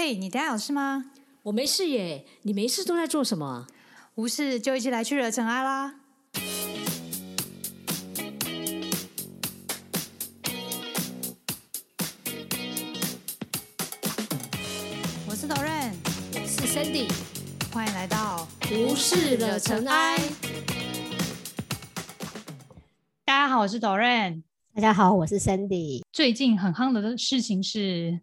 嘿，你等下有事吗？我没事耶，你没事都在做什么？无事就一起来去惹尘埃啦！我是 Doran，我是 Sandy，欢迎来到无事惹尘埃。大家好，我是 Doran。大家好，我是 Sandy。最近很夯的事情是，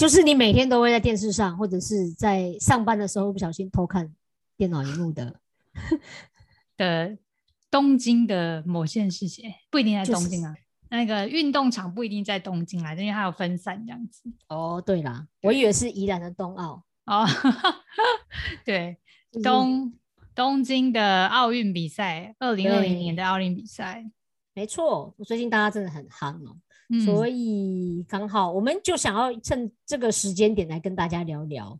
就是你每天都会在电视上，或者是在上班的时候不小心偷看电脑荧幕的的东京的某件事情，不一定在就是东京啊。那个运动场不一定在东京啊，因为它有分散这样子。哦，对啦，我以为是宜兰的冬奥，哦，对，就是东东京的奥运比赛，二零二零年的奥运比赛，没错，最近大家真的很夯哦，嗯，所以刚好我们就想要趁这个时间点来跟大家聊聊。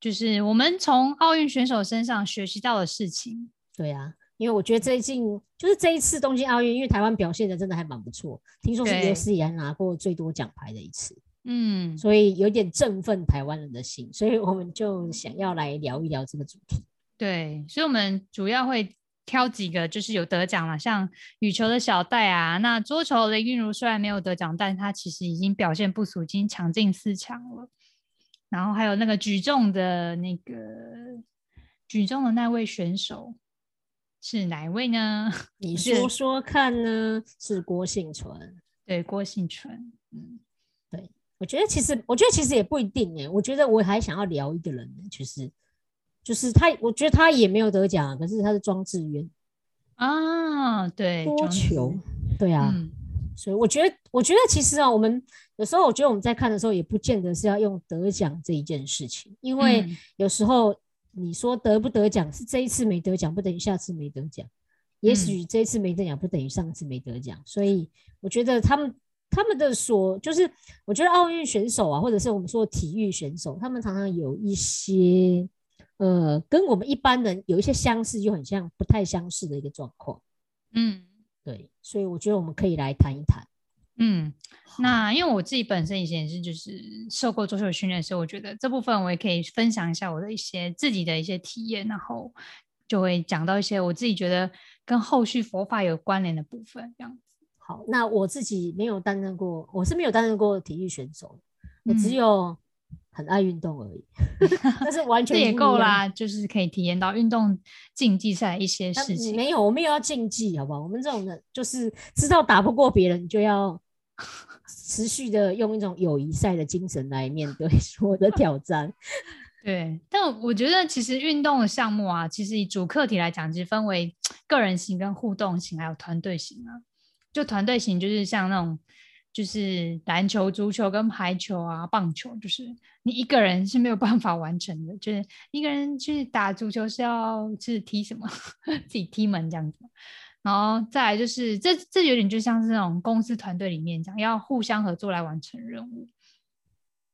就是我们从奥运选手身上学习到的事情。对啊，因为我觉得最近就是这一次东京奥运，因为台湾表现的真的还蛮不错，听说是对有史以来拿过最多奖牌的一次，嗯，所以有点振奋台湾人的心，所以我们就想要来聊一聊这个主题。对，所以我们主要会挑几个就是有得奖了，像羽球的小戴啊，那桌球林昀儒虽然没有得奖，但他其实已经表现不俗，已经抢进四强了。然后还有那个举重的那个举重的那位选手是哪一位呢？你是说说看呢？是郭幸存。对，郭幸存。嗯，对我觉得其实，我觉得其实也不一定哎。我觉得我还想要聊一个人呢，就是就是他，我觉得他也没有得奖啊，可是他是庄智渊，啊，对，桌庄子球，对啊。嗯，所以我觉得，我觉得其实啊，我们有时候我觉得我们在看的时候，也不见得是要用得奖这一件事情，因为嗯有时候你说得不得奖，是这一次没得奖，不等于下次没得奖。也嗯许这一次没得奖，不等于上次没得奖。所以我觉得他们他们的所就是，我觉得奥运选手啊，或者是我们说的体育选手，他们常常有一些呃，跟我们一般人有一些相似，又很像不太相似的一个状况。嗯对，所以我觉得我们可以来谈一谈。嗯，那因为我自己本身以前也是就是受过桌球训练，所以我觉得这部分我也可以分享一下我的一些自己的一些体验，然后就会讲到一些我自己觉得跟后续佛法有关联的部分，这样子。好，那我自己没有担任过，我是没有担任过体育选手，我只嗯有很爱运动而已，但是完这也全不一样。够啦，就是可以体验到运动竞技赛一些事情。没有，我们也要竞技，好不好？我们这种人就是知道打不过别人，就要 持续的用一种友谊赛的精神来面对 所有的挑战。对，但我觉得其实运动的项目啊，其实以主课题来讲，其实分为 个人型、跟互动型，还有团队型啊。就团队型就是像那种，就是篮球、足球跟排球啊、棒球，就是你一个人是没有办法完成的，就是一个人去打足球是要是踢什么 自己踢门这样子。然后再来就是这这有点就像是那种公司团队里面讲，要互相合作来完成任务。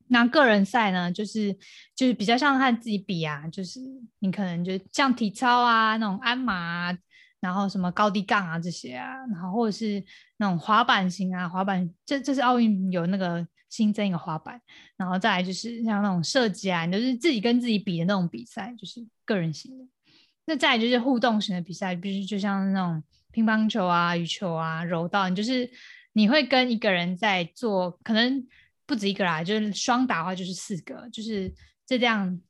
那个人赛呢，就是就是比较像和自己比啊，就是你可能就像体操啊，那种鞍马啊，然后什么高低杠啊这些啊，然后或者是那种滑板型啊，滑板这这是奥运有那个新增一个滑板，然后再来就是像那种射击啊，你就是自己跟自己比的那种比赛，就是个人型的。那再来就是互动型的比赛，比如就像那种乒乓球啊、羽球啊、柔道，你就是你会跟一个人在做，可能不止一个啦，就是双打的话就是四个，就是这样，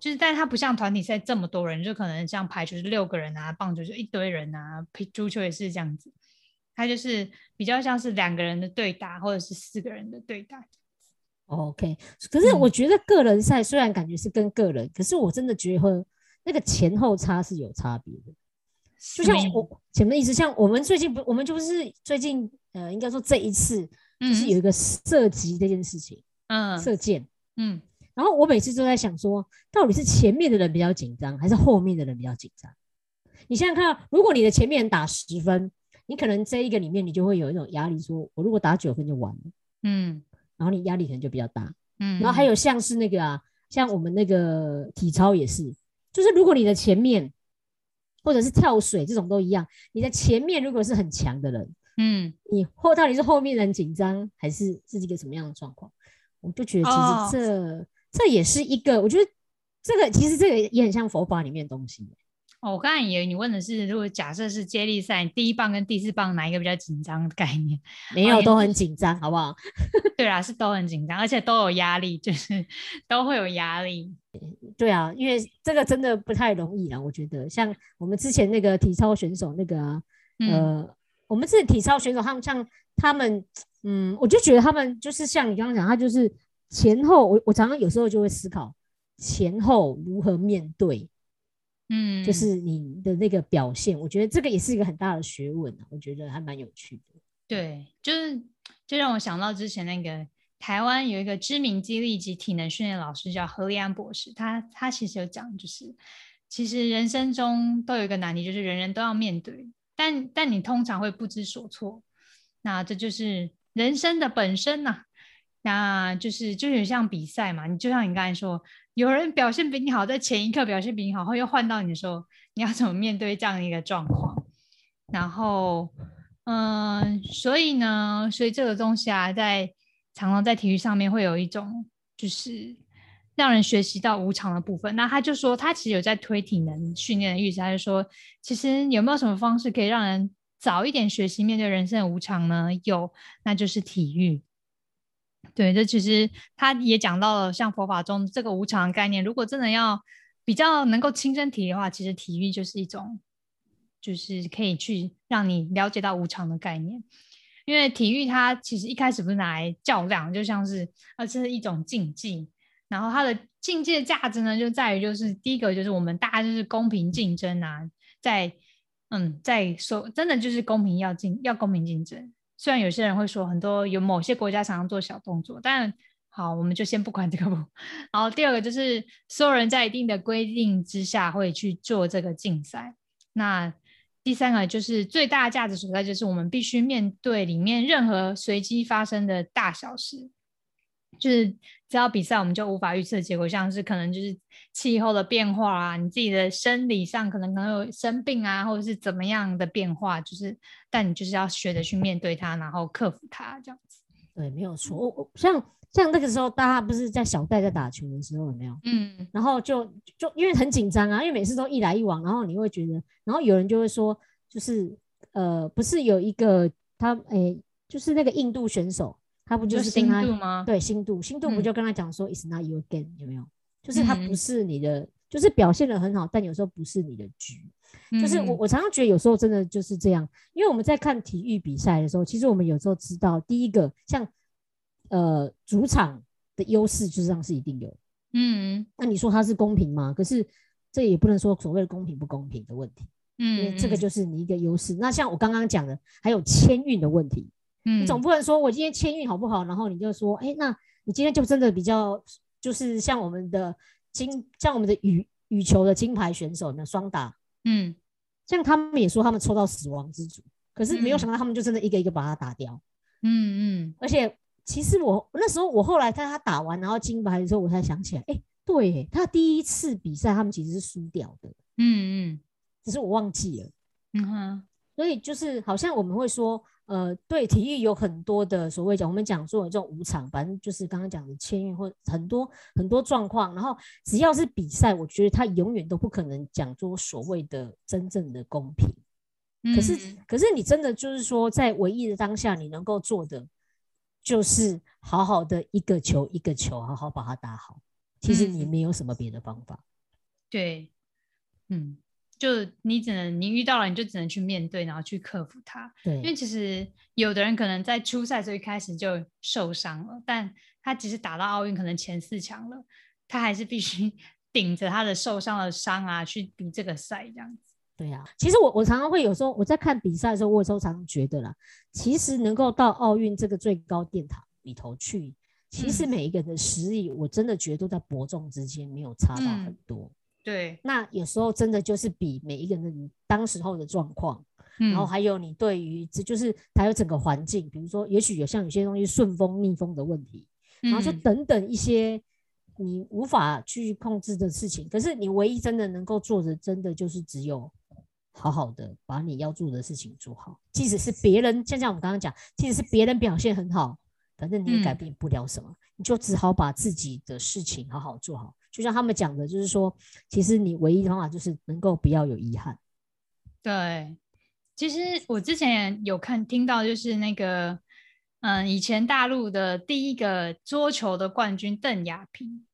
就是但是它不像团体赛这么多人，就可能像排球是六个人啊，棒球就一堆人啊，皮足球也是这样子，它就是比较像是两个人的对打，或者是四个人的对打。OK，可是嗯。我觉得个人赛虽然感觉是跟个人，可是我真的觉得那个前后差是有差别的。就像我前面的意思，像我们最近不，我们就是最近呃，应该说这一次就是嗯。有一个射击这件事情，嗯。射箭。嗯然后我每次都在想说，到底是前面的人比较紧张，还是后面的人比较紧张？你想想看啊，如果你的前面人打十分，你可能这一个里面你就会有一种压力，说我如果打九分就完了，嗯然后你压力可能就比较大。嗯，然后还有像是那个啊，像我们那个体操也是，就是如果你的前面或者是跳水这种都一样，你的前面如果是很强的人，嗯你后到底是后面人紧张，还是是一个什么样的状况？我就觉得其哦实这、这也是一个，我觉得这个其实这个也很像佛法里面的东西。哦，我刚才以为你问的是，如果假设是接力赛，第一棒跟第四棒哪一个比较紧张的概念？没有，都很紧张，好不好？对啊，是都很紧张，而且都有压力，就是都会有压力。对啊，因为这个真的不太容易啊。我觉得像我们之前那个体操选手那个啊、嗯，呃，我们这体操选手，他们像他们，嗯，我就觉得他们就是像你刚刚讲，他就是前后，我我常常有时候就会思考前后如何面对，嗯，就是你的那个表现，我觉得这个也是一个很大的学问啊，我觉得还蛮有趣的。对，就是就让我想到之前那个台湾有一个知名激励及体能训练老师叫何立安博士，他他其实有讲，就是其实人生中都有一个难题，就是人人都要面对，但但你通常会不知所措，那这就是人生的本身呐、那就是就有像比赛嘛，你就像你刚才说，有人表现比你好，在前一刻表现比你好，后又换到你的时候，你要怎么面对这样的一个状况？然后，嗯，所以呢，所以这个东西啊，在常常在体育上面会有一种就是让人学习到无常的部分。那他就说，他其实有在推体能训练的意思，他就说，其实有没有什么方式可以让人早一点学习面对人生的无常呢？有，那就是体育。对，这其实他也讲到了，像佛法中这个无常概念，如果真的要比较能够亲身体验的话，其实体育就是一种，就是可以去让你了解到无常的概念。因为体育它其实一开始不是拿来较量，就像是啊这是一种竞技，然后它的竞技的价值呢，就在于就是第一个就是我们大家就是公平竞争啊，在嗯在说真的就是公平要竞要公平竞争。虽然有些人会说很多有某些国家常常做小动作，但好，我们就先不管这个不。然后第二个就是所有人在一定的规定之下会去做这个竞赛。那第三个就是最大的价值所在，就是我们必须面对里面任何随机发生的大小事。就是只要比赛，我们就无法预测结果，像是可能就是气候的变化啊，你自己的生理上可能可能有生病啊，或者是怎么样的变化，就是但你就是要学着去面对它，然后克服它，这样子。对，没有错。我我像像那个时候，大家不是在小戴在打球的时候，有没有？嗯然后就就因为很紧张啊，因为每次都一来一往，然后你会觉得，然后有人就会说，就是呃，不是有一个他诶，就是那个印度选手，他不就是跟他度吗？对新度，新度不嗯就跟他讲说、It's not your game，有没有？就是他嗯不是你的，就是表现的很好，但有时候不是你的局。就是我嗯我常常觉得有时候真的就是这样，因为我们在看体育比赛的时候，其实我们有时候知道，第一个像呃主场的优势，事实上是一定有。嗯那你说它是公平吗？可是这也不能说所谓的公平不公平的问题，因为嗯，这个就是你一个优势。那像我刚刚讲的，还有签运的问题，嗯你总不能说我今天签运好不好，然后你就说，哎，那你今天就真的比较就是像我们的金，像我们的羽羽球的金牌选手呢，双打，嗯。像他们也说他们抽到死亡之组，可是没有嗯。想到他们就真的一个一个把它打掉。嗯嗯。而且其实我那时候我后来看他打完然后金牌的时候，我才想起来，哎，对耶，他第一次比赛他们其实是输掉的，嗯嗯。只是我忘记了。嗯哼，所以就是好像我们会说，呃，对体育有很多的所谓讲，我们讲说的这种无常，反正就是刚刚讲的签运或很多很多状况，然后只要是比赛，我觉得他永远都不可能讲说所谓的真正的公平。可是，嗯可是你真的就是说，在唯一的当下，你能够做的就是好好的一个球一个球，好好把它打好。其实你嗯没有什么别的方法。对，嗯，就你只能你遇到了，你就只能去面对，然后去克服它。对因为，其实有的人可能在初赛时候一开始就受伤了，但他即使打到奥运可能前四强了，他还是必须 顶着他的受伤的伤啊去比这个赛这样子。对啊、其实我我常常会有时候我在看比赛的时候，我有时候常常觉得啦，其实能够到奥运这个最高殿堂里头去，其实嗯每一个人的实力，我真的觉得都在伯仲之间，没有差到很嗯多。对，那有时候真的就是比每一个人的当时候的状况，嗯然后还有你对于这就是还有整个环境，比如说也许有像有些东西顺风逆风的问题，然后就嗯等等一些你无法去控制的事情。可是你唯一真的能够做的，真的就是只有好好的把你要做的事情做好，即使是别人，像像我们刚刚讲，即使是别人表现很好，反正你也改嗯变不了什么，你就只好把自己的事情好好做好。就像他们讲的，就是说，其实你唯一的方法就是能够不要有遗憾。对，其实我之前有看听到，就是那个，嗯，以前大陆的第一个桌球的冠军邓亚萍，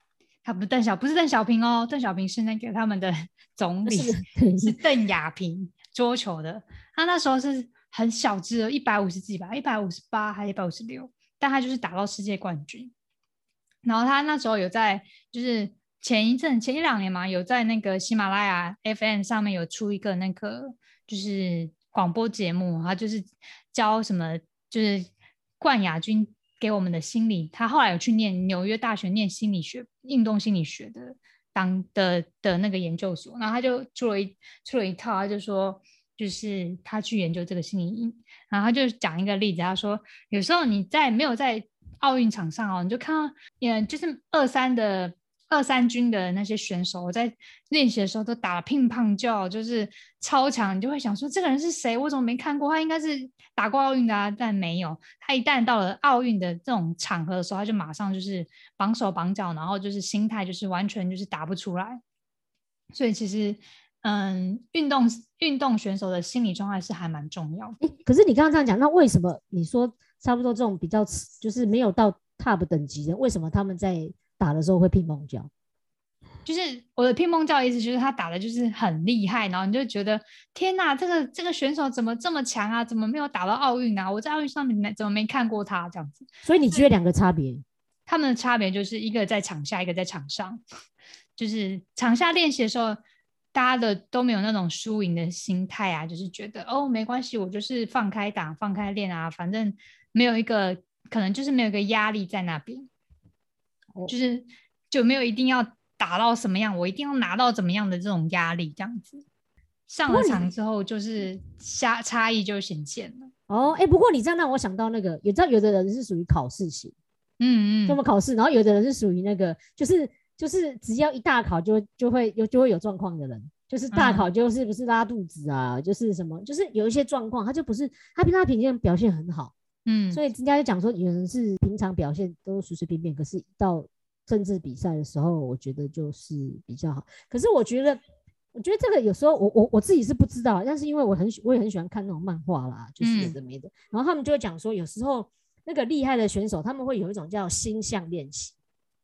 他不是邓小，不是邓小平哦，邓小平是那个他们的 总理，是邓亚萍桌球的，他那时候是很小只的，一百五十几吧，一百五十八还是一百五十六，但他就是打到世界冠军。然后他那时候有在，就是前一阵前一两年嘛，有在那个喜马拉雅 FM 上面有出一个那个就是广播节目，他就是教什么就是冠亚军给我们的心理，他后来有去念纽约大学念心理学、运动心理学的当的的那个研究所，然后他就出了一出了一套，他就说。就是他去研究这个心理，然后他就讲一个例子，他说有时候你在没有在奥运场上哦，你就看到，也就是二三的二三军的那些选手，我在练习的时候都打了乒乓叫，就是超强，你就会想说这个人是谁？我怎么没看过？他应该是打过奥运的啊，但没有。他一旦到了奥运的这种场合的时候，他就马上就是绑手绑脚，然后就是心态就是完全就是打不出来。所以其实，嗯，运动运动选手的心理状态是还蛮重要的。可是你刚刚这样讲，那为什么你说差不多这种比较就是没有到 top 等级的，为什么他们在打的时候会乒乓叫？就是我的乒乓教的意思，就是他打的就是很厉害，然后你就觉得天哪，这个这个选手怎么这么强啊？怎么没有打到奥运啊？我在奥运上面没怎么没看过他这样子？所以你觉得两个差别？他们的差别就是一个在场下，一个在场上。就是场下练习的时候，大家的都没有那种输赢的心态啊，就是觉得哦没关系，我就是放开打、放开练啊，反正没有一个可能就是没有一个压力在那边，哦就是就没有一定要打到什么样，我一定要拿到怎么样的这种压力，这样子。上了场之后，就是差差异就显现了。哦，哎，不过你这样让我想到那个，有知道有的人是属于考试型，嗯嗯，就我们考试，然后有的人是属于那个，就是就是只要一大考就就会有就会有状况的人，就是大嗯。考就是不是拉肚子啊，就是什么，就是有一些状况，他就不是他平常平时表现很好，嗯，所以人家就讲说有人是平常表现都随随便便，可是一到政治比赛的时候，我觉得就是比较好。可是我觉得，我觉得这个有时候我我我自己是不知道，但是因为我很喜我也很喜欢看那种漫画啦，就是有嗯的没的，然后他们就会讲说，有时候那个厉害的选手他们会有一种叫心象练习，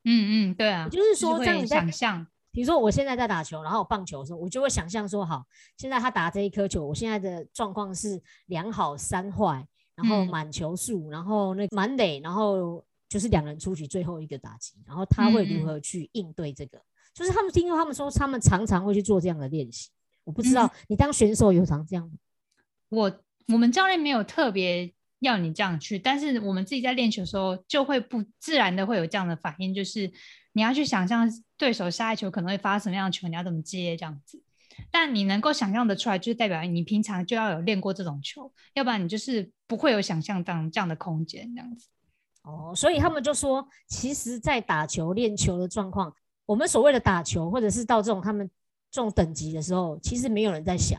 嗯嗯，对啊，就是说会这样你在想象，比如说我现在在打球，然后我棒球的时候，我就会想象说，好，现在他打这一颗球，我现在的状况是两好三坏，然后嗯满球数，然后那满垒，然后就是两人出局最后一个打击，然后他会如何去应对这个？就是他们听说他们说他们常常会去做这样的练习，我不知道、嗯你当选手有常这样吗？我我们教练没有特别要你这样去，但是我们自己在练球的时候就会不自然的会有这样的反应，就是你要去想象对手下一球可能会发什么样的球，你要怎么接这样子。但你能够想象的出来，就是代表你平常就要有练过这种球，要不然你就是不会有想象这样这样的空间这样子。哦，所以他们就说，其实，在打球练球的状况，我们所谓的打球，或者是到这种他们这种等级的时候，其实没有人在想，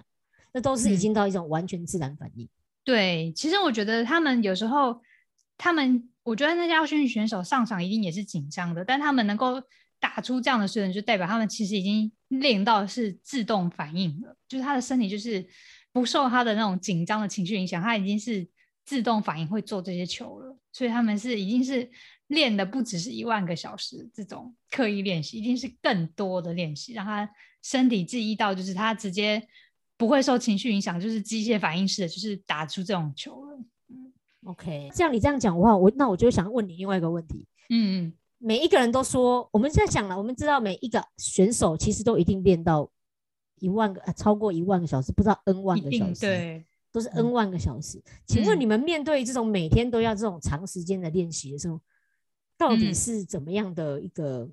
那都是已嗯经到一种完全自然反应。对，其实我觉得他们有时候，他们我觉得那些奥运选手上场一定也是紧张的，但他们能够打出这样的水准，就代表他们其实已经练到是自动反应了，就是他的身体就是不受他的那种紧张的情绪影响，他已经是自动反应会做这些球了，所以他们是已经是练的不只是一万个小时这种刻意练习，一定是更多的练习，让他身体记忆到，就是他直接不会受情绪影响，就是机械反应式的，就是打出这种球了。OK，像你这样讲的话，我那我就想问你另外一个问题：嗯嗯，每一个人都说，我们在想了，我们知道每一个选手其实都一定练到一万个，呃超过一万个小时，不知道 N 万个小时，，对。都是嗯 N 万个小时。请问嗯你们面对这种每天都要这种长时间的练习的时候，到底嗯是怎么样的一个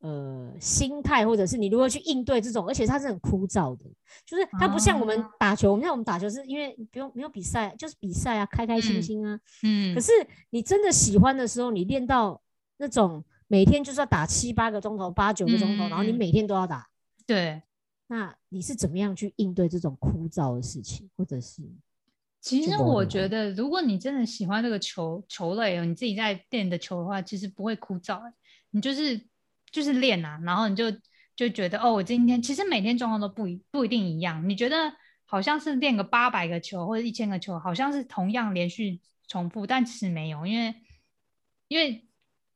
呃心态，或者是你如何去应对这种？而且它是很枯燥的，就是它不像我们啊打球，我们像我们打球是因为不用没有比赛，就是比赛啊，开开心嗯心啊。嗯，可是你真的喜欢的时候，你练到那种每天就是要打七八个钟头、八九个钟头，然后你每天都要打，对，那你是怎么样去应对这种枯燥的事情，或者是其实我觉得，如果你真的喜欢这个球球类哦，你自己在练的球的话，其实不会枯燥欸。你就是就是练啊，然后你就就觉得哦，我今天其实每天状况都不一不一定一样。你觉得好像是练个八百个球或者一千个球，好像是同样连续重复，但其实没有，因为因为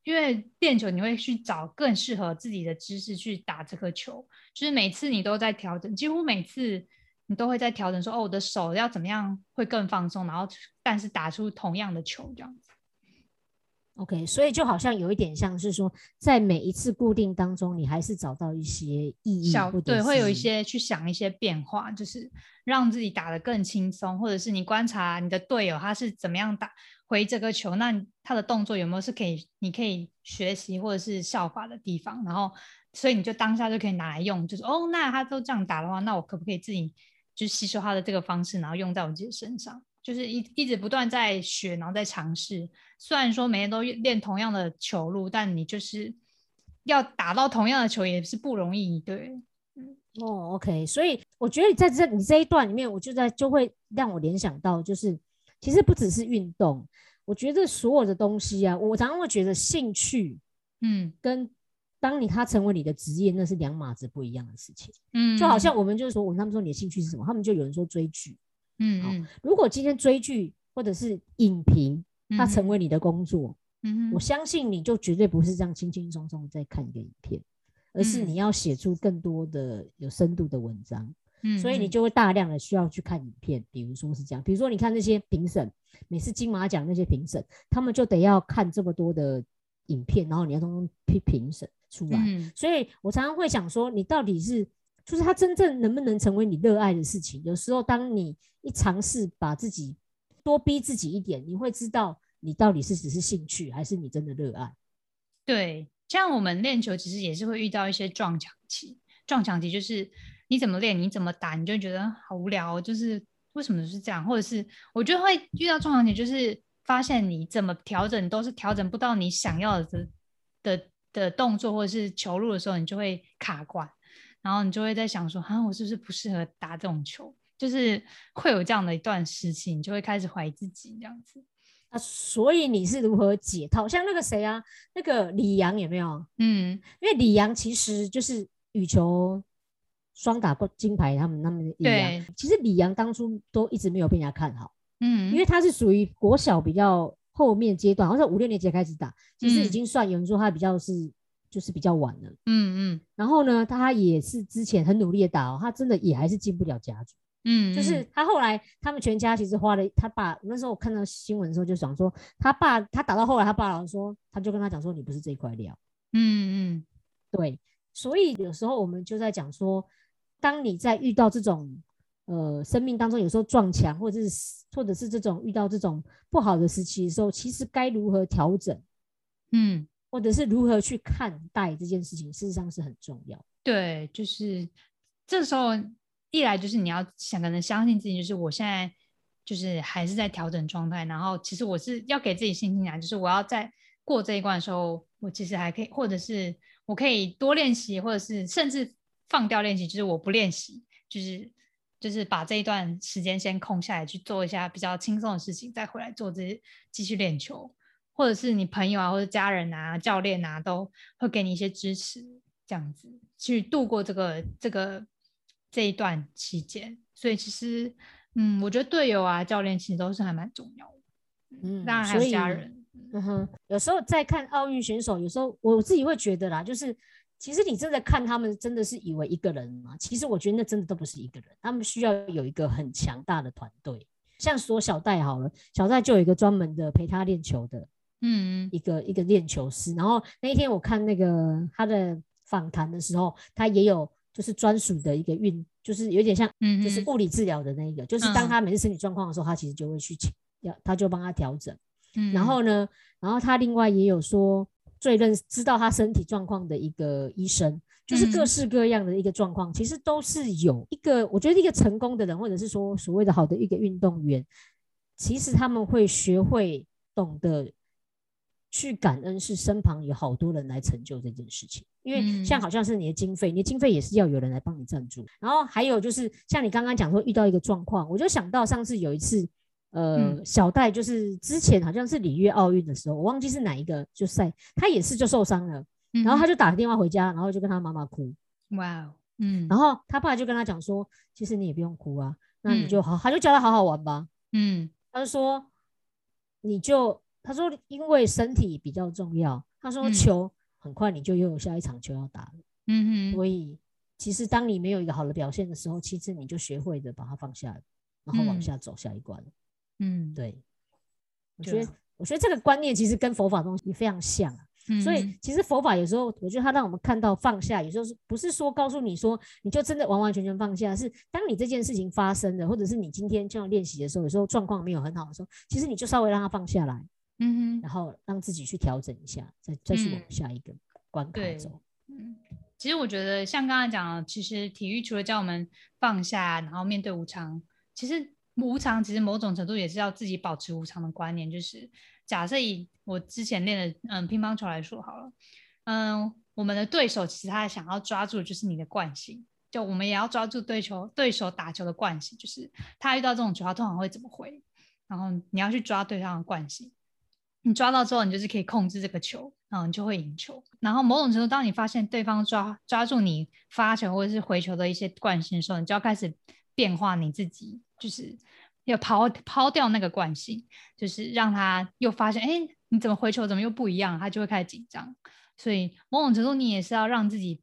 因为练球你会去找更适合自己的姿势去打这颗球，就是每次你都在调整，几乎每次你都会在调整说，哦，我的手要怎么样会更放松，然后但是打出同样的球这样子。OK，所以就好像有一点像是说，在每一次固定当中，你还是找到一些意义，小对，会有一些去想一些变化，就是让自己打得更轻松，或者是你观察你的队友他是怎么样打回这个球，那他的动作有没有是可以你可以学习或者是效法的地方，然后所以你就当下就可以拿来用，就是哦，那他都这样打的话，那我可不可以自己就吸收他的这个方式，然后用在我自己身上？就是一一直不断在学，然后在尝试。虽然说每天都练同样的球路，但你就是要打到同样的球也是不容易。对，哦，OK，所以我觉得你在这你这一段里面，我就在就会让我联想到，就是其实不只是运动，我觉得所有的东西啊，我常常会觉得兴趣嗯跟当你他成为你的职业，那是两码子不一样的事情。嗯，就好像我们就是说，我他们说你的兴趣是什么，他们就有人说追剧。好嗯嗯，如果今天追剧或者是影评，它成嗯为你的工作，嗯哼我相信你就绝对不是这样轻轻松松在看一个影片，而是嗯你要写出更多的有深度的文章，嗯，所以你就会大量的需要去看影片。比如说是这样，比如说你看那些评审，每次金马奖那些评审，他们就得要看这么多的影片，然后你要通批评审出来。嗯所以我常常会想说，你到底是就是它真正能不能成为你热爱的事情？有时候当你一尝试把自己多逼自己一点，你会知道你到底是只是兴趣，还是你真的热爱。对，像我们练球其实也是会遇到一些撞墙期，撞墙期就是你怎么练，你怎么打，你就觉得好无聊，就是为什么是这样，或者是我觉得会遇到撞墙期，就是发现你怎么调整都是调整不到你想要的的的动作或者是球路的时候，你就会卡关，然后你就会在想说，啊，我是不是不适合打这种球？就是会有这样的一段时期，你就会开始怀疑自己这样子。啊，所以你是如何解套？像那个谁啊，那个李阳有没有？嗯因为李阳其实就是羽球双打过金牌，他们他们的李阳对，其实李阳当初都一直没有被人家看好，嗯，因为他是属于国小比较后面阶段，好像五六年级才开始打，其实已嗯经算有人说他比较是就是比较晚了。嗯嗯然后呢，他也是之前很努力的打哦，他真的也还是进不了甲组。嗯，就是他后来他们全家其实花了他爸，那时候我看到新闻的时候就想说，他爸他打到后来，他爸老说，他就跟他讲说，你不是这一块料。嗯嗯对，所以有时候我们就在讲说，当你在遇到这种呃生命当中有时候撞墙，或者是或者是这种遇到这种不好的时期的时候，其实该如何调整，嗯，或者是如何去看待这件事情，事实上是很重要。对，就是这时候一来就是你要想可能相信自己，就是我现在就是还是在调整状态，然后其实我是要给自己信心啊，就是我要在过这一关的时候，我其实还可以，或者是我可以多练习，或者是甚至放掉练习，就是我不练习，就是就是把这一段时间先空下来去做一下比较轻松的事情，再回来做这继续练球，或者是你朋友啊或者家人啊教练啊都会给你一些支持，这样子去度过这个这个这一段期间。所以其实，嗯，我觉得队友啊教练其实都是还蛮重要的，嗯当然还有家人。嗯哼，有时候在看奥运选手，有时候我自己会觉得啦，就是其实你正在看他们，真的是以为一个人嘛？其实我觉得那真的都不是一个人，他们需要有一个很强大的团队。像说小戴好了，小戴就有一个专门的陪他练球的嗯。一个一个练球师。然后那一天我看那个他的访谈的时候，他也有就是专属的一个运，就是有点像嗯，就是嗯。物理治疗的那一个，就是当嗯。他每次身体状况的时候，他其实就会去请，要他就帮他调整。嗯然后呢，然后他另外也有说最认知道他身体状况的一个医生，就是各嗯。式各样的一个状况，其实都是有一个，我觉得一个成功的人，或者是说所谓的好的一个运动员，其实他们会学会懂得去感恩，是身旁有好多人来成就这件事情。因为像嗯好像是你的经费，你的经费也是要有人来帮你赞助。然后还有就是像你刚刚讲说遇到一个状况，我就想到上次有一次呃小戴就是之前好像是里约奥运的时候，我忘记是哪一个就赛，他也是就受伤了，然后他就打个电话回家，然后就跟他妈妈哭，哇哦，嗯，然后他爸就跟他讲说，其实你也不用哭啊，那你嗯。就好，他就叫他好好玩吧，嗯。他就说你就他说因为身体比较重要，他说嗯。球很快你就又有下一场球要打了。嗯哼，所以其实当你没有一个好的表现的时候，其实你就学会的把它放下，然后往嗯。下走下一关。嗯，对，我觉得我觉得这个观念其实跟佛法东西非常像所以其实佛法有时候，我觉得它让我们看到放下，有时候是不是说告诉你说你就真的完完全全放下，是当你这件事情发生了，或者是你今天这样练习的时候，有时候状况没有很好的时候，其实你就稍微让它放下来，嗯哼，然后让自己去调整一下，再再去往嗯下一个关卡走。嗯，其实我觉得像刚才讲的，其实体育除了教我们放下，然后面对无常，其实无常其实某种程度也是要自己保持无常的观念。就是假设以我之前练的嗯乒乓球来说好了，嗯，我们的对手其实他想要抓住的就是你的惯性，就我们也要抓住对球对手打球的惯性，就是他遇到这种球，他通常会怎么回，然后你要去抓对方的惯性。你抓到之后，你就是可以控制这个球，然后你就会赢球。然后某种程度，当你发现对方抓抓住你发球或者是回球的一些惯性的时候，你就要开始变化你自己，就是要抛抛掉那个惯性，就是让他又发现，哎，你怎么回球怎么又不一样，他就会开始紧张。所以某种程度，你也是要让自己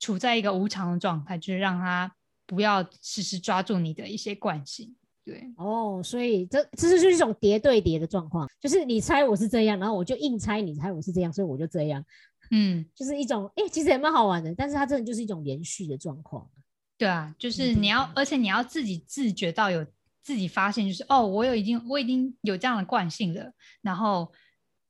处在一个无常的状态，就是让他不要时时抓住你的一些惯性。对，哦，所以这这就是一种叠对叠的状况，就是你猜我是这样，然后我就硬猜你猜我是这样，所以我就这样，嗯，就是一种哎、诶其实也蛮好玩的，但是它真的就是一种连续的状况。对啊，就是你要，而且你要自己自觉到有自己发现，就是哦，我有已经我已经有这样的惯性了，然后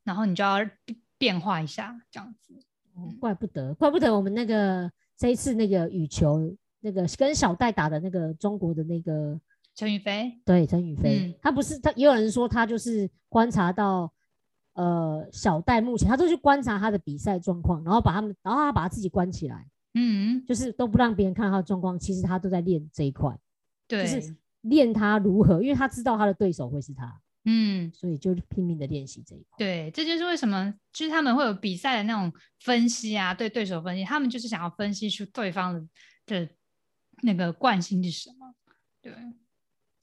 然后你就要变变化一下，这样子。哦，怪不得，怪不得我们那个这一次那个羽球那个跟小戴打的那个中国的那个陈宇飞，对陈宇飞，嗯他不是他也有人说他就是观察到呃小戴目前他都去观察他的比赛状况，然后把他们然后他把他自己关起来，嗯，就是都不让别人看到他的状况，其实他都在练这一块。对，就是练他如何，因为他知道他的对手会是他，嗯，所以就拼命的练习这一块。对，这就是为什么就是他们会有比赛的那种分析啊，对对手分析，他们就是想要分析出对方的的那个惯性是什么。对，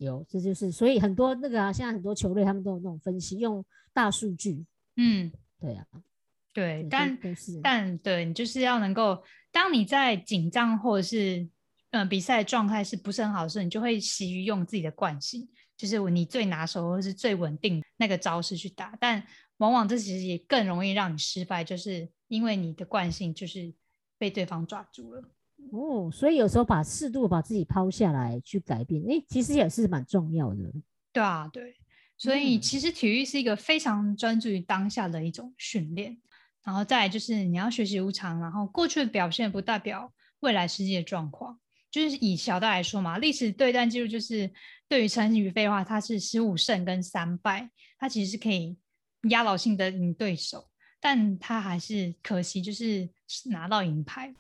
有，这就是所以很多那个啊，现在很多球队他们都有那种分析，用大数据。嗯，对啊，对，对但但对你就是要能够，当你在紧张或者是呃比赛状态是不是很好的时候，你就会习于用自己的惯性，就是你最拿手或是最稳定那个招式去打，但往往这其实也更容易让你失败，就是因为你的惯性就是被对方抓住了。哦，所以有时候把适度把自己抛下来去改变，哎，其实也是蛮重要的。对啊，对，所以嗯其实体育是一个非常专注于当下的一种训练，然后再来就是你要学习无常，然后过去的表现不代表未来世界的状况。就是以小戴来说嘛，历史对战记录就是对于陈宇飞的话，他是十五胜跟三败，他其实是可以压倒性的赢对手，但他还是可惜就是拿到银牌。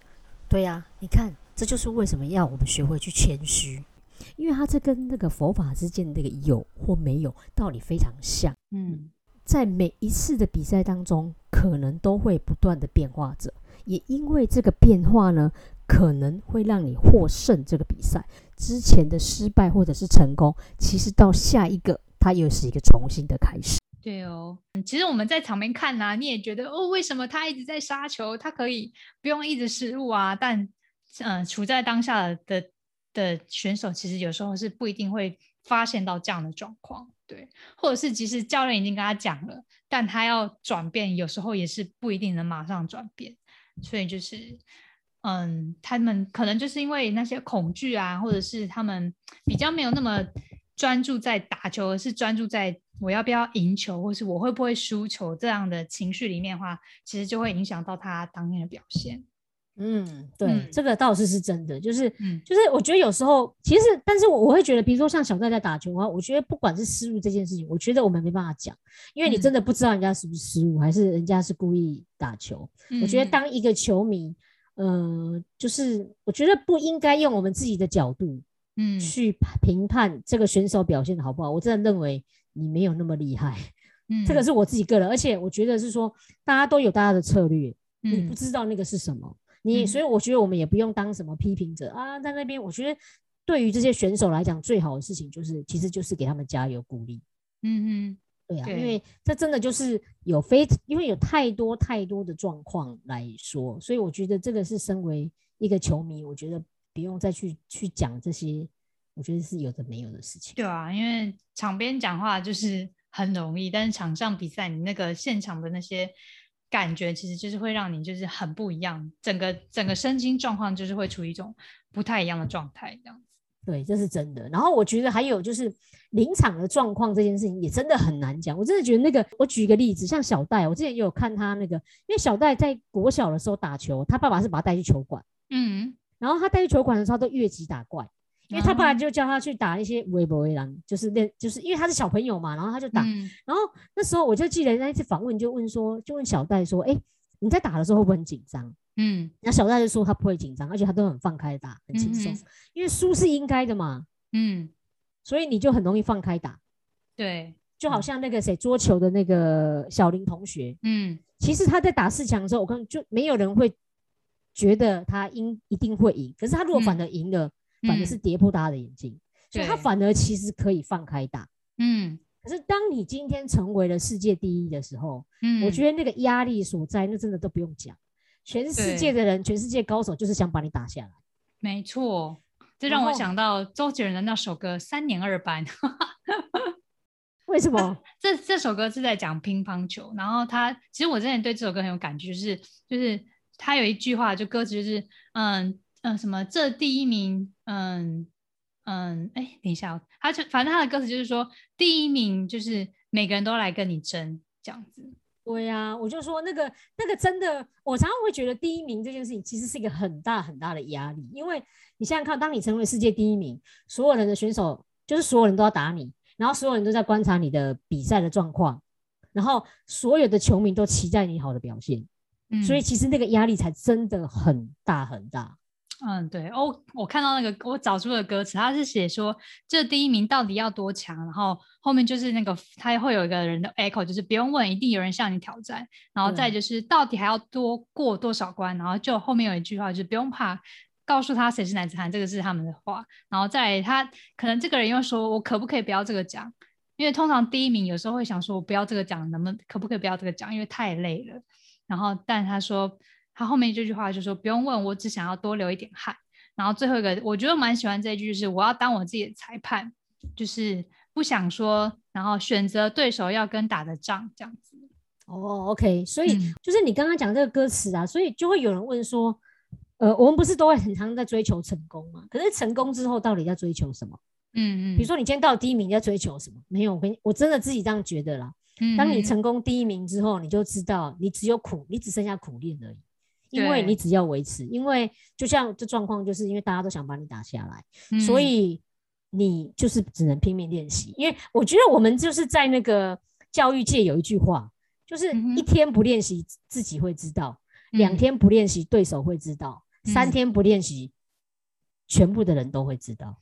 对呀、你看，这就是为什么要我们学会去谦虚，因为它这跟那个佛法之间的那个有或没有道理非常像。嗯在每一次的比赛当中，可能都会不断的变化着，也因为这个变化呢，可能会让你获胜这个比赛。之前的失败或者是成功，其实到下一个，它又是一个重新的开始。对哦，其实我们在场边看呐、你也觉得哦，为什么他一直在杀球？他可以不用一直失误啊？但嗯、处在当下的的选手，其实有时候是不一定会发现到这样的状况，对，或者是即使教练已经跟他讲了，但他要转变，有时候也是不一定能马上转变，所以就是。嗯，他们可能就是因为那些恐惧啊，或者是他们比较没有那么专注在打球，而是专注在我要不要赢球，或是我会不会输球这样的情绪里面的话，其实就会影响到他当天的表现。嗯，对，嗯这个倒是是真的，就是嗯就是我觉得有时候其实，但是我我会觉得，比如说像小戴在打球的话，我觉得不管是失误这件事情，我觉得我们没办法讲，因为你嗯真的不知道人家是不是失误，还是人家是故意打球。我觉得嗯当一个球迷，呃，就是我觉得不应该用我们自己的角度嗯去评判这个选手表现的好不好。我真的认为你没有那么厉害，嗯，这个是我自己个人，而且我觉得是说大家都有大家的策略，你不嗯。知道那个是什么，你嗯。所以我觉得我们也不用当什么批评者啊，在那边我觉得对于这些选手来讲，最好的事情就是其实就是给他们加油鼓励。嗯嗯对啊，对。因为这真的就是有非，因为有太多太多的状况来说，所以我觉得这个是身为一个球迷，我觉得不用再去去讲这些，我觉得是有的没有的事情。对啊，因为场边讲话就是 很容易，但是场上比赛，你那个现场的那些感觉，其实就是会让你就是很不一样，整个整个身心状况就是会处于一种不太一样的状态，这样子。对，这是真的。然后我觉得还有就是临场的状况这件事情也真的很难讲。我真的觉得那个，我举一个例子，像小戴，我之前也有看他那个，因为小戴在国小的时候打球，他爸爸是把他带去球馆，嗯，然后他带去球馆的时候，他都越级打怪。因为他爸就叫他去打一些微博微狼，就是练，就是因为他是小朋友嘛，然后他就打，嗯。然后那时候我就记得那一次访问就问说，就问小戴说，哎、你在打的时候会不会很紧张？嗯。那小戴就说他不会紧张，而且他都很放开打，很轻松，因为输是应该的嘛，嗯，所以你就很容易放开打。对，就好嗯像那个谁桌球的那个小林同学，嗯。其实他在打四强的时候，我看就没有人会觉得他应一定会赢，可是他如果反嗯而赢了，反而是嗯跌破大家的眼镜，所以他反而其实可以放开打。嗯可是当你今天成为了世界第一的时候，嗯，我觉得那个压力所在，那真的都不用讲。全世界的人，全世界高手就是想把你打下来。没错，这让我想到周杰伦的那首歌《三年二班》。为什么？这这首歌是在讲乒乓球，然后他其实我之前对这首歌很有感觉，就是就是他有一句话，就歌词就是嗯嗯什么这第一名，嗯嗯哎等一下哦，他就反正他的歌词就是说第一名就是每个人都来跟你争这样子，对呀、我就说那个那个真的，我常常会觉得第一名这件事情其实是一个很大很大的压力，因为你想想看，当你成为世界第一名，所有人的选手就是所有人都要打你，然后所有人都在观察你的比赛的状况，然后所有的球迷都期待你好的表现，嗯，所以其实那个压力才真的很大很大。嗯，对哦，我看到那个我找出的歌词，他是写说这第一名到底要多强，然后后面就是那个他会有一个人的 echo，就是不用问，一定有人向你挑战，然后再就是到底还要多过多少关，然后就后面有一句话就是不用怕，告诉他谁是男子汉，这个是他们的话，然后再来他可能这个人又说我可不可以不要这个奖，因为通常第一名有时候会想说我不要这个奖，能不能可不可以不要这个奖，因为太累了，然后但他说。他后面这句话就说不用问，我只想要多流一点汗。然后最后一个，我觉得蛮喜欢这一句，就是我要当我自己的裁判，就是不想说，然后选择对手要跟打的仗这样子。哦，OK，所以嗯就是你刚刚讲这个歌词啊，所以就会有人问说，呃，我们不是都会很常在追求成功吗？可是成功之后到底在追求什么？嗯嗯，比如说你今天到了第一名，你在追求什么？没有，我跟你我真的自己这样觉得啦。嗯，当你嗯成功第一名之后，你就知道你只有苦，你只剩下苦练而已。因为你只要维持，因为就像这状况，就是因为大家都想把你打下来，嗯所以你就是只能拼命练习。因为我觉得我们就是在那个教育界有一句话，就是一天不练习自己会知道，两嗯天不练习对手会知道，三嗯天不练习全部的人都会知道。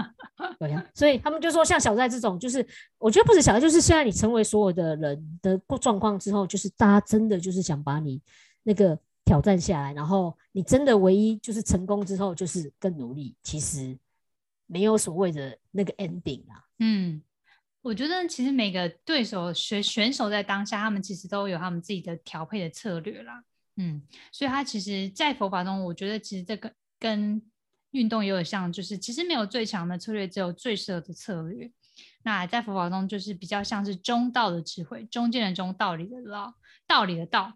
对呀、所以他们就说，像小戴这种，就是我觉得不止小戴，就是现在你成为所有的人的状况之后，就是大家真的就是想把你那个挑战下来，然后你真的唯一就是成功之后就是更努力，其实没有所谓的那个 ending 啊。嗯，我觉得其实每个对手选选手在当下，他们其实都有他们自己的调配的策略啦。嗯，所以他其实，在佛法中，我觉得其实这个跟运动也有像，就是其实没有最强的策略，只有最适合的策略。那在佛法中，就是比较像是中道的智慧，中间的中，道理的道，道理的道。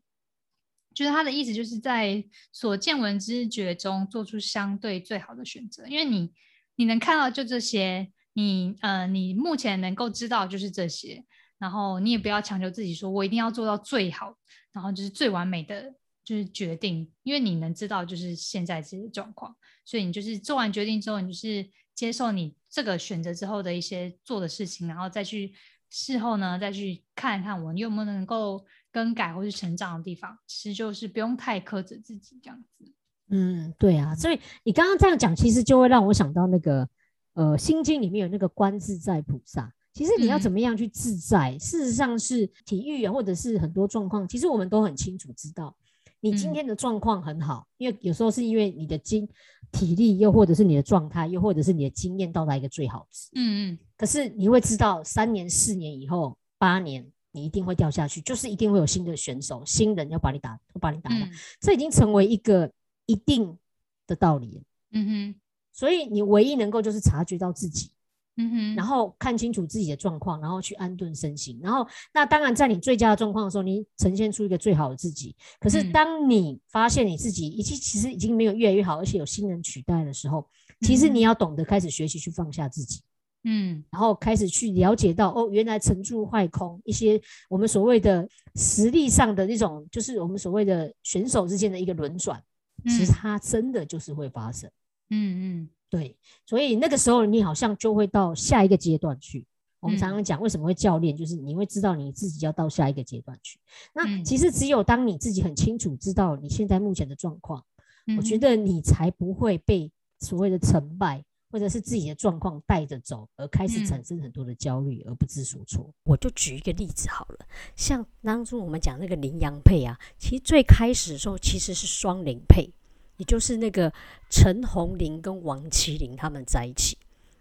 就是他的意思，就是在所见闻知觉中做出相对最好的选择，因为你你能看到就这些，你呃你目前能够知道就是这些，然后你也不要强求自己说我一定要做到最好，然后就是最完美的就是决定，因为你能知道就是现在这些状况，所以你就是做完决定之后，你就是接受你这个选择之后的一些做的事情，然后再去事后呢再去看一看我你有没有能够更改或是成长的地方，其实就是不用太苛责自己这样子。嗯，对啊，所以你刚刚这样讲，其实就会让我想到那个呃，《心经》里面有那个观自在菩萨。其实你要嗯怎么样去自在？事实上是体育啊，或者是很多状况，其实我们都很清楚知道，你今嗯天的状况很好，因为有时候是因为你的经体力，又或者是你的状态，又或者是你的经验到达一个最好值。嗯嗯可是你会知道，三年、四年以后，八年，你一定会掉下去，就是一定会有新的选手、新人要把你打，要把你打倒。嗯这已经成为一个一定的道理了。嗯哼所以你唯一能够就是察觉到自己，嗯哼，然后看清楚自己的状况，然后去安顿身心。然后，那当然在你最佳的状况的时候，你呈现出一个最好的自己。可是嗯当你发现你自己已经其实已经没有越来越好，而且有新人取代的时候，其实你嗯要懂得开始学习去放下自己。嗯然后开始去了解到，哦，原来成住坏空一些我们所谓的实力上的那种，就是我们所谓的选手之间的一个轮转，其实嗯它真的就是会发生。嗯嗯对，所以那个时候你好像就会到下一个阶段去。我们常嗯常讲为什么会教练，就是你会知道你自己要到下一个阶段去。那嗯其实只有当你自己很清楚知道你现在目前的状况，嗯，我觉得你才不会被所谓的成败或者是自己的状况带着走，而开始嗯产生很多的焦虑而不知所措。我就举一个例子好了，像当初我们讲那个羚羊配啊，其实最开始的时候其实是双羚配，也就是那个陈红林跟王麒麟他们在一起。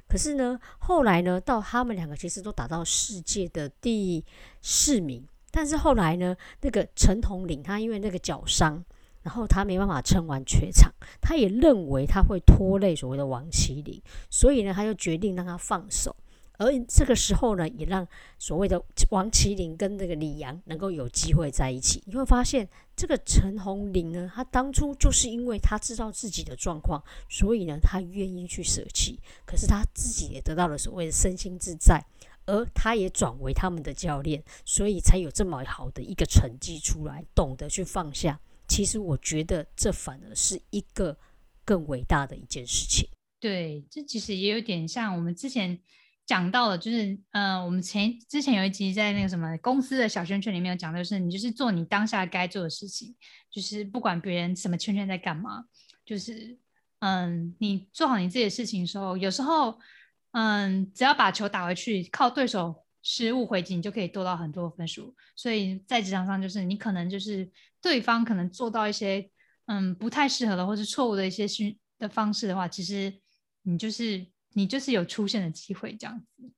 可是呢，后来呢，到他们两个其实都打到世界的第四名，但是后来呢，那个陈红林他因为那个脚伤，然后他没办法撑完全场，他也认为他会拖累所谓的王麒麟，所以呢，他就决定让他放手。而这个时候呢，也让所谓的王麒麟跟那个李阳能够有机会在一起。你会发现，这个陈红玲呢，他当初就是因为他知道自己的状况，所以呢，他愿意去舍弃。可是他自己也得到了所谓的身心自在，而他也转为他们的教练，所以才有这么好的一个成绩出来，懂得去放下。其实我觉得这反而是一个更伟大的一件事情。对，这其实也有点像我们之前讲到的，就是呃，我们前之前有一集在那个什么公司的小圈圈里面有讲到，就是你就是做你当下该做的事情，就是不管别人什么圈圈在干嘛，就是嗯，你做好你自己的事情的时候，有时候嗯，只要把球打回去，靠对手失误回击，你就可以得到很多分数。所以在职场上，就是你可能就是对方可能做到一些嗯不太适合的或是错误的一些训的方式的话，其实你就是你就是有出现的机会这样子。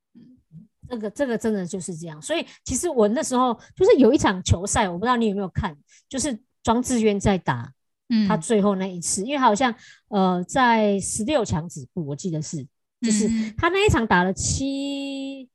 这个这个真的就是这样，所以其实我那时候就是有一场球赛，我不知道你有没有看，就是庄智渊在打嗯，他最后那一次，因为好像呃在十六强止步，我记得是，就是嗯他那一场打了七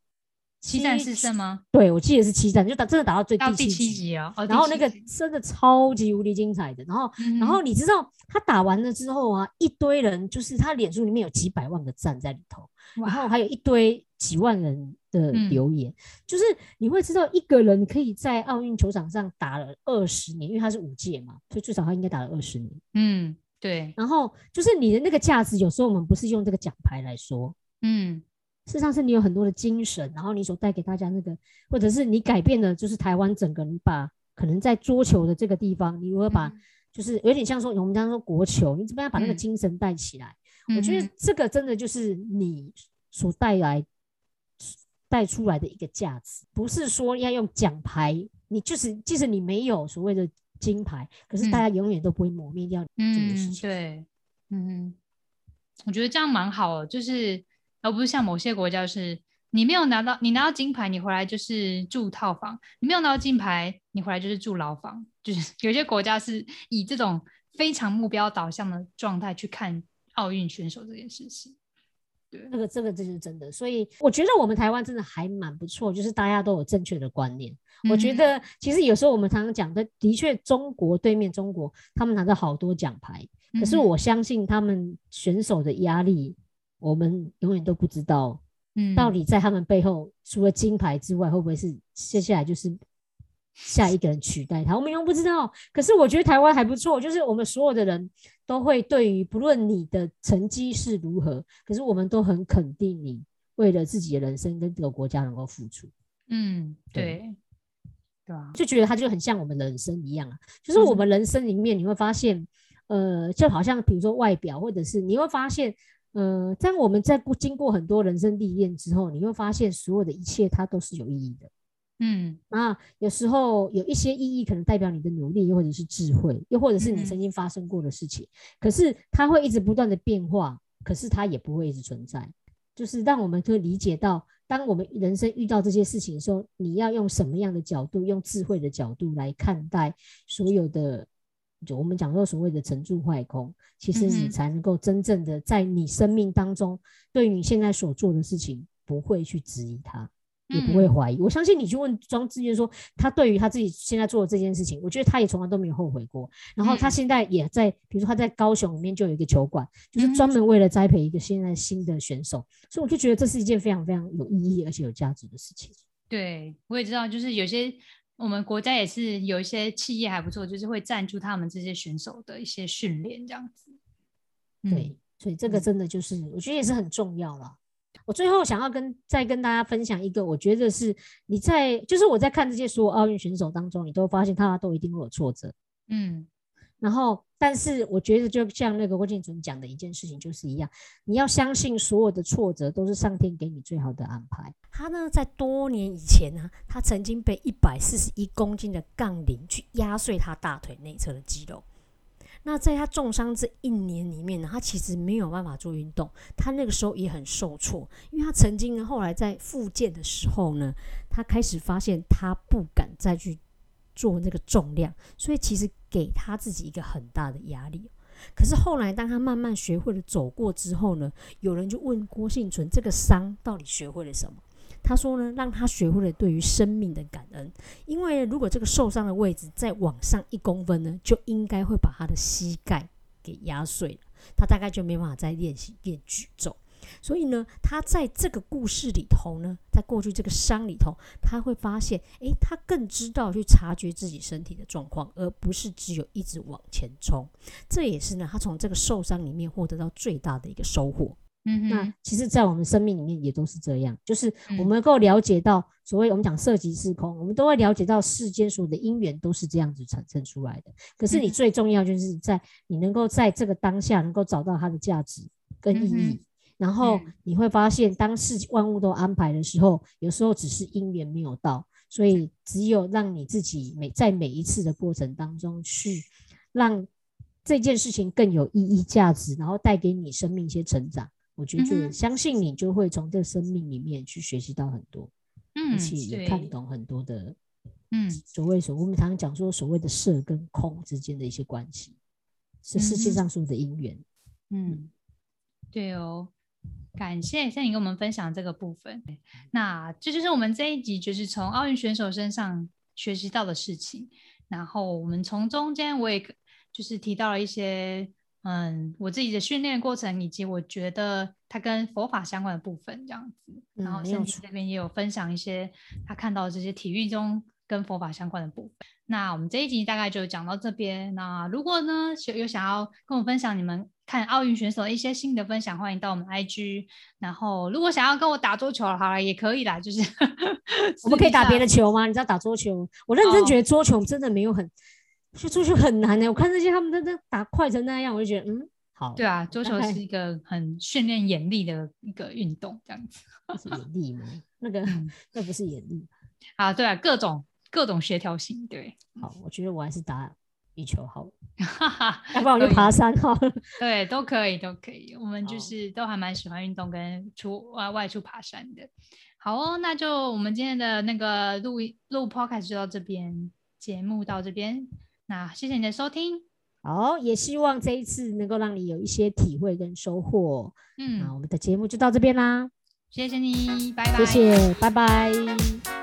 七战四胜吗？对我记得是七战，就打真的打到最到第第七集，哦，哦然后那个真的超级无敌精彩的，然后嗯然后你知道他打完了之后啊，一堆人就是他脸书里面有几百万个赞在里头，然后哇，还有一堆几万人的嗯。留言，就是你会知道一个人可以在奥运球场上打了二十年，因为他是五届嘛，所以最少他应该打了二十年。嗯，对，然后就是你的那个价值，有时候我们不是用这个奖牌来说，嗯事实上是你有很多的精神，然后你所带给大家那个，或者是你改变了，就是台湾整个你把可能在桌球的这个地方，你如何把、嗯。就是有点像说我们刚刚说国球，你怎么样把那个嗯。精神带起来？我觉得嗯这个真的就是你所带来带出来的一个价值，不是说要用奖牌，你就是即使你没有所谓的金牌，可是大家永远都不会磨灭掉嗯，情。对，嗯，我觉得这样蛮好的，就是而不是像某些国家，是你没有拿到，你拿到金牌，你回来就是住套房；你没有拿到金牌，你回来就是住牢房。就是有些国家是以这种非常目标导向的状态去看奥运选手这件事情。对，这个这个这就是真的，所以我觉得我们台湾真的还蛮不错，就是大家都有正确的观念。我觉嗯得其实有时候我们常常讲的，的确中国对面中国他们拿到好多奖牌，可是我相信他们选手的压力，我们永远都不知道嗯到底在他们背后除了金牌之外，会不会是接下来就是下一个人取代他？我们永远不知道。可是我觉得台湾还不错，就是我们所有的人都会对于不论你的成绩是如何，可是我们都很肯定你为了自己的人生跟这个国家能够付出。嗯，对对，啊，就觉得他就很像我们人生一样啊，就是我们人生里面你会发现，呃，就好像比如说外表，或者是你会发现，呃，当我们在过经过很多人生历练之后，你会发现所有的一切它都是有意义的。嗯啊，有时候有一些意义可能代表你的努力，又或者是智慧，又或者是你嗯曾经发生过的事情。可是它会一直不断的变化，可是它也不会一直存在。就是让我们可以理解到，当我们人生遇到这些事情的时候，你要用什么样的角度，用智慧的角度来看待所有的，就我们讲说所谓的成住坏空，其实你才能够真正的在你生命当中，对于你现在所做的事情，不会去质疑它。也不会嗯怀疑。我相信你去问庄志渊说，他对于他自己现在做的这件事情，我觉得他也从来都没有后悔过。然后他嗯现在也在，比如说他在高雄里面就有一个球馆，就是嗯专门为了栽培一个现在新的选手，所以我就觉得这是一件非常非常有意义而且有价值的事情。对，我也知道，就是有些我们国家也是有一些企业还不错，就是会赞助他们这些选手的一些训练这样子。嗯对，所以这个嗯真的就是我觉得也是很重要了。我最后想要跟再跟大家分享一个，我觉得是你在就是我在看这些所有奥运选手当中，你都会发现他都一定会有挫折。嗯然后，但是我觉得就像那个郭敬准讲的一件事情就是一样，你要相信所有的挫折都是上天给你最好的安排。他呢，在多年以前呢，他曾经被一百四十一公斤的杠铃去压碎他大腿内侧的肌肉。那在他重伤这一年里面呢，他其实没有办法做运动，他那个时候也很受挫，因为他曾经呢，后来在复健的时候呢，他开始发现他不敢再去做那个重量，所以其实给他自己一个很大的压力。可是后来，当他慢慢学会了走过之后呢，有人就问郭幸存这个伤到底学会了什么？他说呢，让他学会了对于生命的感恩，因为如果这个受伤的位置再往上一公分呢，就应该会把他的膝盖给压碎了，他大概就没办法再练习练举重。所以呢，他在这个故事里头呢，在过去这个伤里头，他会发现，诶，他更知道去察觉自己身体的状况，而不是只有一直往前冲。这也是呢，他从这个受伤里面获得到最大的一个收获。那嗯那，其实，在我们生命里面也都是这样，就是我嗯们能够了解到，所谓我们讲色即是空，我们都会了解到世间所有的因缘都是这样子产生出来的。可是你嗯最重要就是在你能够在这个当下能够找到它的价值跟意义。然后嗯你会发现，当世万物都安排的时候，有时候只是因缘没有到，所以只有让你自己每在每一次的过程当中去让这件事情更有意义、价值，然后带给你生命一些成长。我觉嗯得就相信你就会从这个生命里面去学习到很多，嗯而且也看懂很多的嗯所谓所我们常常讲说所谓的色跟空之间的一些关系，是世界上所有的因缘。嗯，对哦。感谢像你跟我们分享这个部分，那这就是我们这一集就是从奥运选手身上学习到的事情。然后我们从中间我也就是提到了一些，嗯，我自己的训练过程，以及我觉得它跟佛法相关的部分这样子。然后嗯没有错圣经这边也有分享一些他看到的这些体育中跟佛法相关的部分。那我们这一集大概就讲到这边。那如果呢有有想要跟我分享你们看奥运选手的一些新的分享，欢迎到我们 IG。然后如果想要跟我打桌球，好了也可以啦，就是 我们可以打别的。球吗？你知道打桌球，我认真哦觉得桌球真的没有很，我觉得桌球很难呢、我看那些他们真的打快成那样，我就觉得嗯，好，对啊，桌球是一个很训练眼力的一个运动，这样子那是眼力吗？那个嗯那不是眼力。啊，对啊，各种各种协调性，对，好，我觉得我还是打羽球好了，哈哈，要不然我就爬山好了。对，都可以，都可以。我们就是都还蛮喜欢运动跟出外外出爬山的。好哦，那就我们今天的那个录一录 podcast 就到这边，节目到这边。那谢谢你的收听，好，也希望这一次能够让你有一些体会跟收获。嗯那嗯，我们的节目就到这边啦，谢谢你，拜拜。谢谢，拜拜。